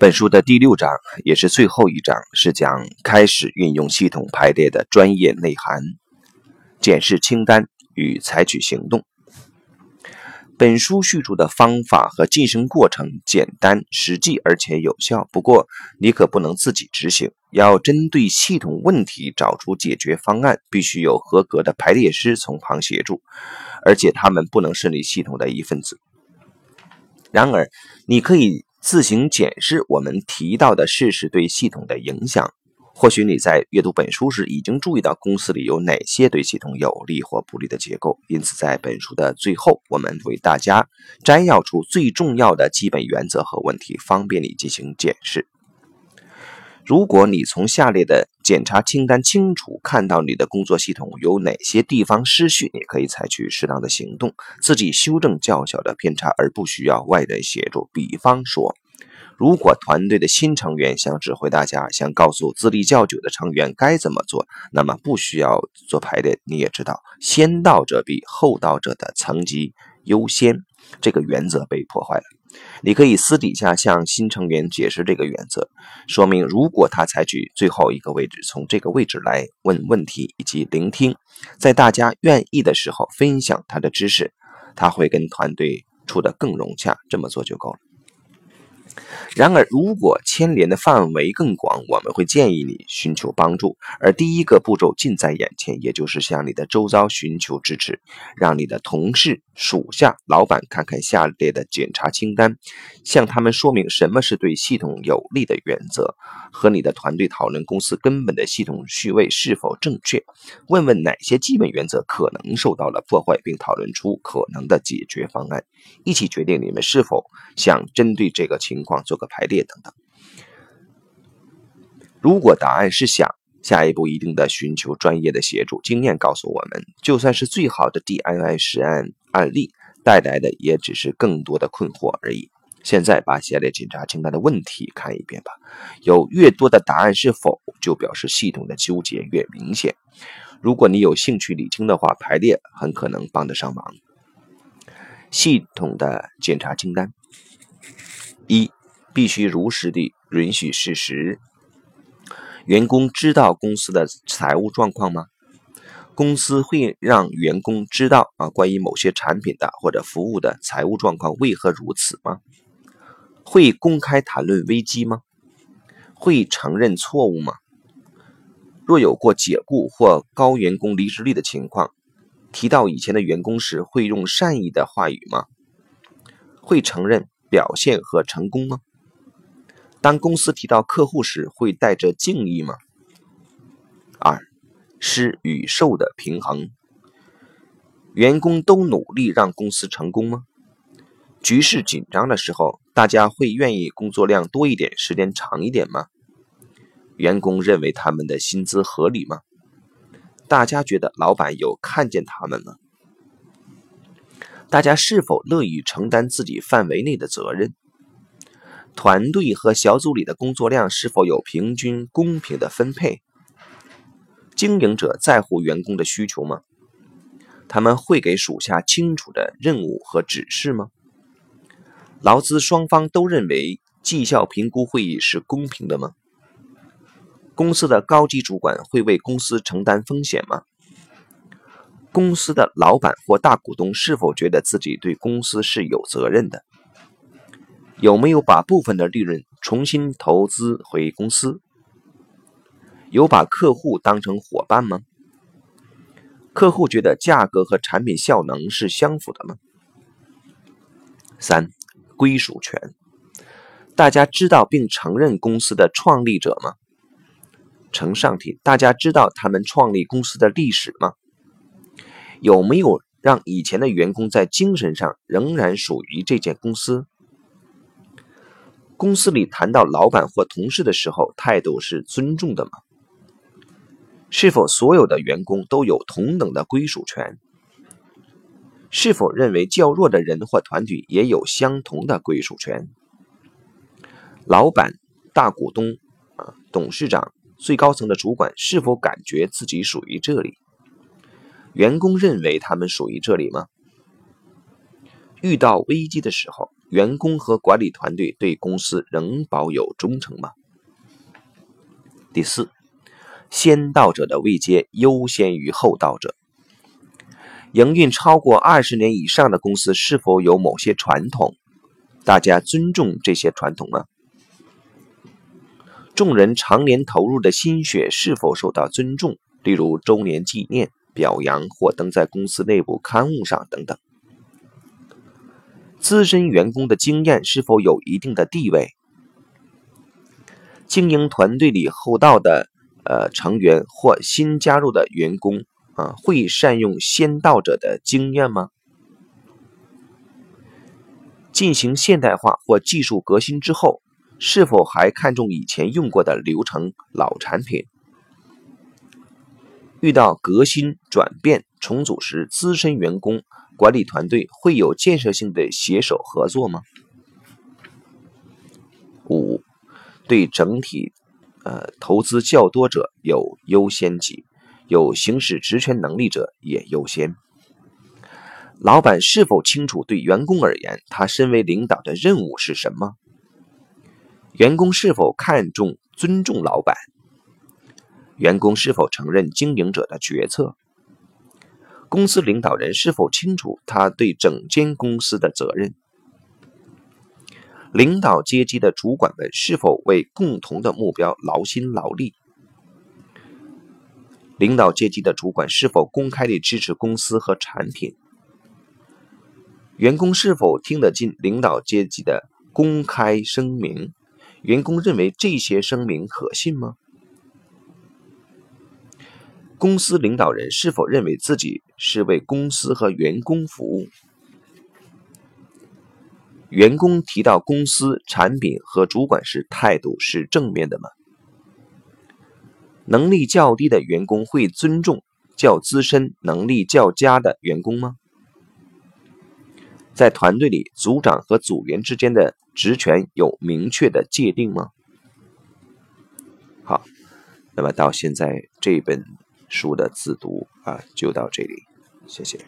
本书的第六章也是最后一章，是讲开始运用系统排列的专业内涵、检视清单与采取行动。本书叙述的方法和晋升过程简单、实际而且有效。不过，你可不能自己执行，要针对系统问题找出解决方案，必须有合格的排列师从旁协助，而且他们不能是你系统的一份子。然而，你可以。自行检视我们提到的事实对系统的影响。或许你在阅读本书时已经注意到公司里有哪些对系统有利或不利的结构。因此，在本书的最后，我们为大家摘要出最重要的基本原则和问题，方便你进行检视。如果你从下列的检查清单清楚看到你的工作系统有哪些地方失序，你可以采取适当的行动，自己修正较小的偏差，而不需要外人协助。比方说，如果团队的新成员想指挥大家，想告诉资历较久的成员该怎么做，那么不需要做排列。你也知道，先到者比后到者的层级优先，这个原则被破坏了。你可以私底下向新成员解释这个原则，说明如果他采取最后一个位置，从这个位置来问问题以及聆听，在大家愿意的时候分享他的知识，他会跟团队处得更融洽。这么做就够了。然而，如果牵连的范围更广，我们会建议你寻求帮助。而第一个步骤近在眼前，也就是向你的周遭寻求支持，让你的同事、属下、老板看看下列的检查清单，向他们说明什么是对系统有利的原则，和你的团队讨论公司根本的系统序位是否正确，问问哪些基本原则可能受到了破坏，并讨论出可能的解决方案，一起决定你们是否想针对这个情况况做。个排列等等。如果答案是想，下一步一定的寻求专业的协助。经验告诉我们，就算是最好的 DIY 实案案例，带来的也只是更多的困惑而已。现在把下列检查清单的问题看一遍吧。有越多的答案是否，就表示系统的纠结越明显。如果你有兴趣理清的话，排列很可能帮得上忙。系统的检查清单一。必须如实地允许事实。员工知道公司的财务状况吗？公司会让员工知道啊，关于某些产品的或者服务的财务状况为何如此吗？会公开谈论危机吗？会承认错误吗？若有过解雇或高员工离职率的情况，提到以前的员工时，会用善意的话语吗？会承认表现和成功吗？当公司提到客户时，会带着敬意吗？二，施与受的平衡。员工都努力让公司成功吗？局势紧张的时候，大家会愿意工作量多一点、时间长一点吗？员工认为他们的薪资合理吗？大家觉得老板有看见他们吗？大家是否乐意承担自己范围内的责任？团队和小组里的工作量是否有平均公平的分配？经营者在乎员工的需求吗？他们会给属下清楚的任务和指示吗？劳资双方都认为绩效评估会议是公平的吗？公司的高级主管会为公司承担风险吗？公司的老板或大股东是否觉得自己对公司是有责任的？有没有把部分的利润重新投资回公司？有把客户当成伙伴吗？客户觉得价格和产品效能是相符的吗？三、归属权。大家知道并承认公司的创立者吗？呈上题，大家知道他们创立公司的历史吗？有没有让以前的员工在精神上仍然属于这间公司？公司里谈到老板或同事的时候，态度是尊重的吗？是否所有的员工都有同等的归属权？是否认为较弱的人或团体也有相同的归属权？老板、大股东、啊董事长、最高层的主管是否感觉自己属于这里？员工认为他们属于这里吗？遇到危机的时候，员工和管理团队对公司仍保有忠诚吗？第四，先到者的位阶优先于后到者。营运超过二十年以上的公司是否有某些传统？大家尊重这些传统吗？众人常年投入的心血是否受到尊重？例如周年纪念、表扬或登在公司内部刊物上等等。资深员工的经验是否有一定的地位？经营团队里后到的呃成员或新加入的员工啊，会善用先到者的经验吗？进行现代化或技术革新之后，是否还看重以前用过的流程、老产品？遇到革新、转变、重组时，资深员工、管理团队会有建设性的携手合作吗？五，对整体呃投资较多者有优先级，有行使职权能力者也优先。老板是否清楚对员工而言，他身为领导的任务是什么？员工是否看重、尊重老板？员工是否承认经营者的决策？公司领导人是否清楚他对整间公司的责任？领导阶级的主管们是否为共同的目标劳心劳力？领导阶级的主管是否公开地支持公司和产品？员工是否听得进领导阶级的公开声明？员工认为这些声明可信吗？公司领导人是否认为自己是为公司和员工服务？员工提到公司、产品和主管时，态度是正面的吗？能力较低的员工会尊重较资深、能力较佳的员工吗？在团队里，组长和组员之间的职权有明确的界定吗？好，那么到现在这本书的自读啊，就到这里，谢谢。